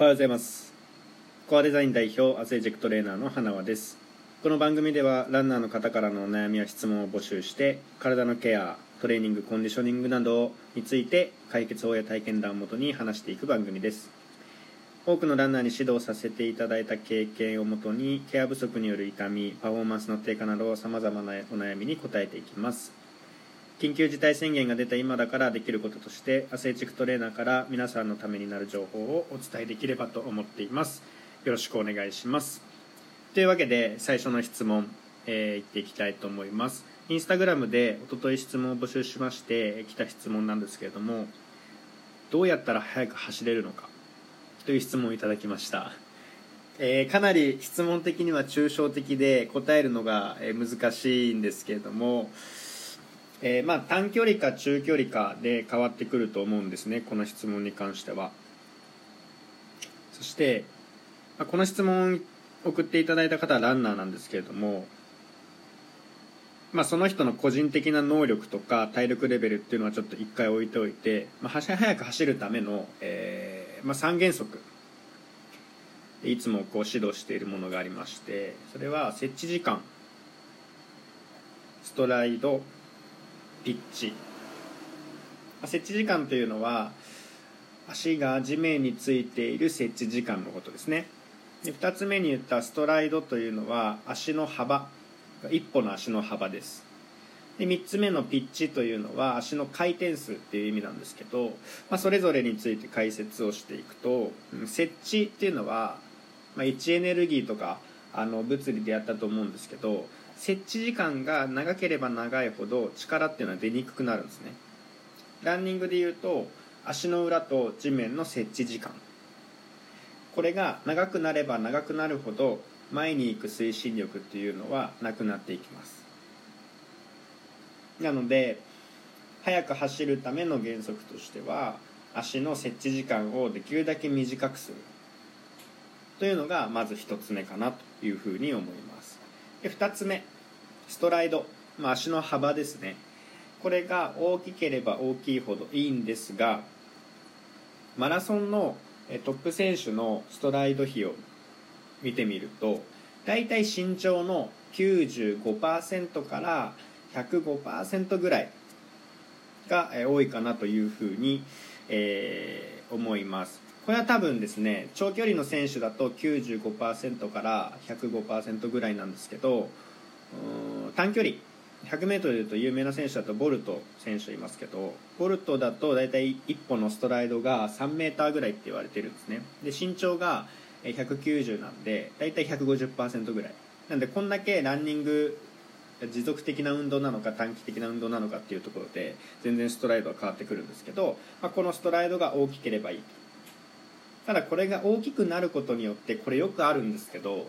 おはようございます。コアデザイン代表アスレジェクトレーナーの花輪です。この番組ではランナーの方からのお悩みや質問を募集して体のケアトレーニングコンディショニングなどについて解決法や体験談をもとに話していく番組です。多くのランナーに指導させていただいた経験をもとにケア不足による痛みパフォーマンスの低下などさまざまなお悩みに答えていきます。緊急事態宣言が出た今だからできることとしてアスレチックトレーナーから皆さんのためになる情報をお伝えできればと思っています。よろしくお願いします。というわけで最初の質問、えー、いっていきたいと思います。インスタグラムでおととい質問を募集しまして来た質問なんですけれどもどうやったら速く走れるのかという質問をいただきました。えー、かなり質問的には抽象的で答えるのが難しいんですけれども、えー、まあ短距離か中距離かで変わってくると思うんですねこの質問に関しては。そして、まあ、この質問送っていただいた方はランナーなんですけれどもまあ、その人の個人的な能力とか体力レベルっていうのはちょっと一回置いておいて、まあ、速く走るための、えーまあ、3原則。いつもこう指導しているものがありましてそれは設置時間ストライドピッチ設置時間というのは足が地面についている設置時間のことですね。で2つ目に言ったストライドというのは足の幅。一歩の足の幅です。で3つ目のピッチというのは足の回転数っていう意味なんですけど、まあ、それぞれについて解説をしていくと設置っていうのは、ま、位置エネルギーとかあの物理でやったと思うんですけど設置時間が長ければ長いほど力っていうのは出にくくなるんですね。ランニングでいうと足の裏と地面の設置時間。これが長くなれば長くなるほど前に行く推進力っていうのはなくなっていきます。なので速く走るための原則としては足の設置時間をできるだけ短くする。というのがまず1つ目かなというふうに思います。で2つ目。ストライド、まあ、足の幅ですね。これが大きければ大きいほどいいんですがマラソンのトップ選手のストライド比を見てみると大体身長の95%から105%ぐらいが多いかなというふうに、えー、思います。これは多分ですね長距離の選手だと95%から105%ぐらいなんですけど短距離 100m でいうと有名な選手だとボルト選手いますけどボルトだと大体1歩のストライドが 3m ぐらいって言われてるんですね。で身長が190なんで大体150%ぐらい。なんでこんだけランニング持続的な運動なのか短期的な運動なのかっていうところで全然ストライドは変わってくるんですけど、まあ、このストライドが大きければいいただこれが大きくなることによってこれよくあるんですけど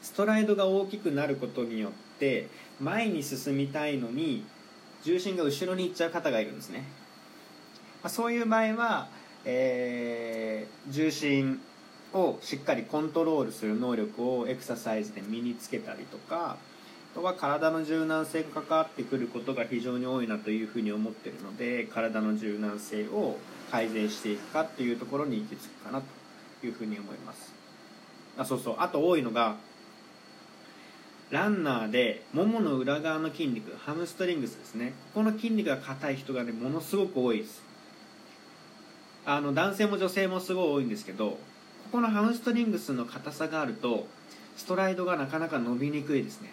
ストライドが大きくなることによって前に進みたいのに重心が後ろに行っちゃう方がいるんですね、まあ、そういう場合は、えー、重心をしっかりコントロールする能力をエクササイズで身につけたりとかとは体の柔軟性が関わってくることが非常に多いなというふうに思ってるので体の柔軟性を改善していくかっていうところに行き着くかなというふうに思います。あそうそう。あと多いのがランナーでももの裏側の筋肉ハムストリングスですね。ここの筋肉が硬い人がねものすごく多いです。あの男性も女性もすごい多いんですけどここのハムストリングスの硬さがあるとストライドがなかなか伸びにくいですね。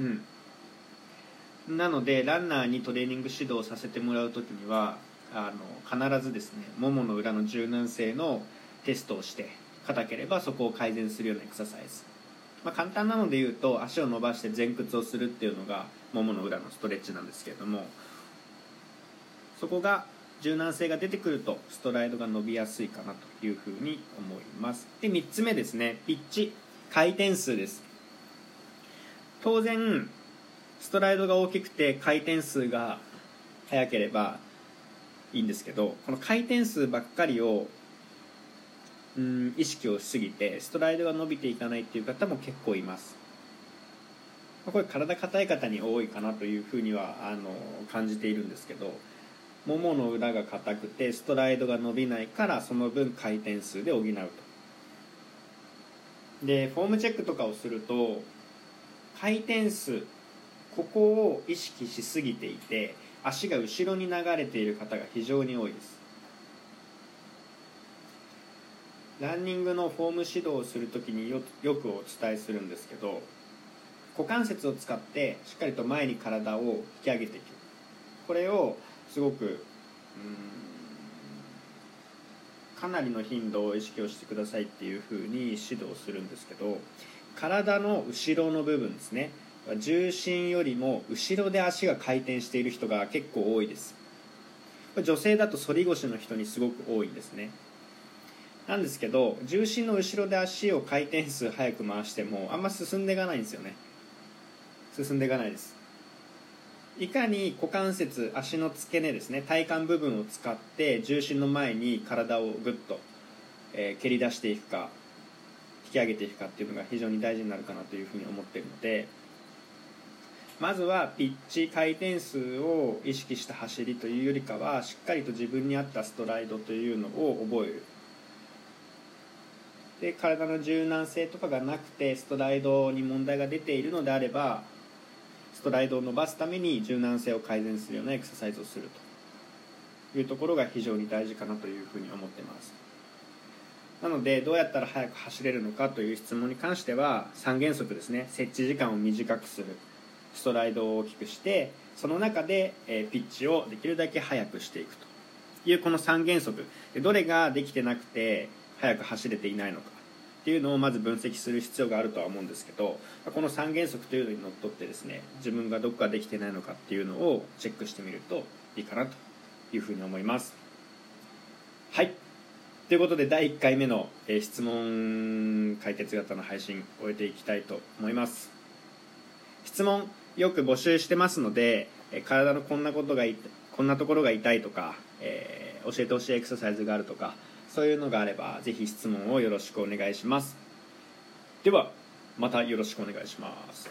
うん。なのでランナーにトレーニング指導させてもらう時にはあの必ずですねももの裏の柔軟性のテストをして硬ければそこを改善するようなエクササイズ。まあ、簡単なので言うと足を伸ばして前屈をするっていうのがももの裏のストレッチなんですけれどもそこが柔軟性が出てくるとストライドが伸びやすいかなというふうに思います。で3つ目ですねピッチ。回転数です。当然ストライドが大きくて回転数が速ければいいんですけどこの回転数ばっかりをうん意識をしすぎてストライドが伸びていかないっていう方も結構います。これ体硬い方に多いかなというふうにはあの感じているんですけどももの裏が硬くてストライドが伸びないからその分回転数で補うと。でフォームチェックとかをすると回転数ここを意識しすぎていて足が後ろに流れている方が非常に多いです。ランニングのフォーム指導をするときによよくお伝えするんですけど股関節を使ってしっかりと前に体を引き上げていく。これをすごくかなりの頻度を意識をしてくださいっていうふうに指導するんですけど体の後ろの部分ですね。重心よりも後ろで足が回転している人が結構多いです。女性だと反り腰の人にすごく多いんですね。なんですけど重心の後ろで足を回転数早く回してもあんま進んでいかないんですよね。進んでいかないです。いかに股関節足の付け根ですね。体幹部分を使って重心の前に体をグッと、えー、蹴り出していくか。引き上げていくかっていうのが非常に大事になるかなというふうに思ってるのでまずはピッチ回転数を意識した走りというよりかはしっかりと自分に合ったストライドというのを覚える。で体の柔軟性とかがなくてストライドに問題が出ているのであればストライドを伸ばすために柔軟性を改善するようなエクササイズをするというところが非常に大事かなというふうに思ってます。なのでどうやったら速く走れるのかという質問に関しては3原則ですね。設置時間を短くする。ストライドを大きくしてその中でピッチをできるだけ速くしていくと。いうこの3原則。どれができてなくて速く走れていないのか。っていうのをまず分析する必要があるとは思うんですけどこの3原則というのにのっとってですね自分がどこができてないのかっていうのをチェックしてみるといいかなというふうに思います。はい。ということで第1回目のえ質問解決型の配信終えていきたいと思います。質問よく募集してますのでえ体のこんなことがこんなところが痛いとか、えー、教えてほしいエクササイズがあるとかそういうのがあればぜひ質問をよろしくお願いします。ではまたよろしくお願いします。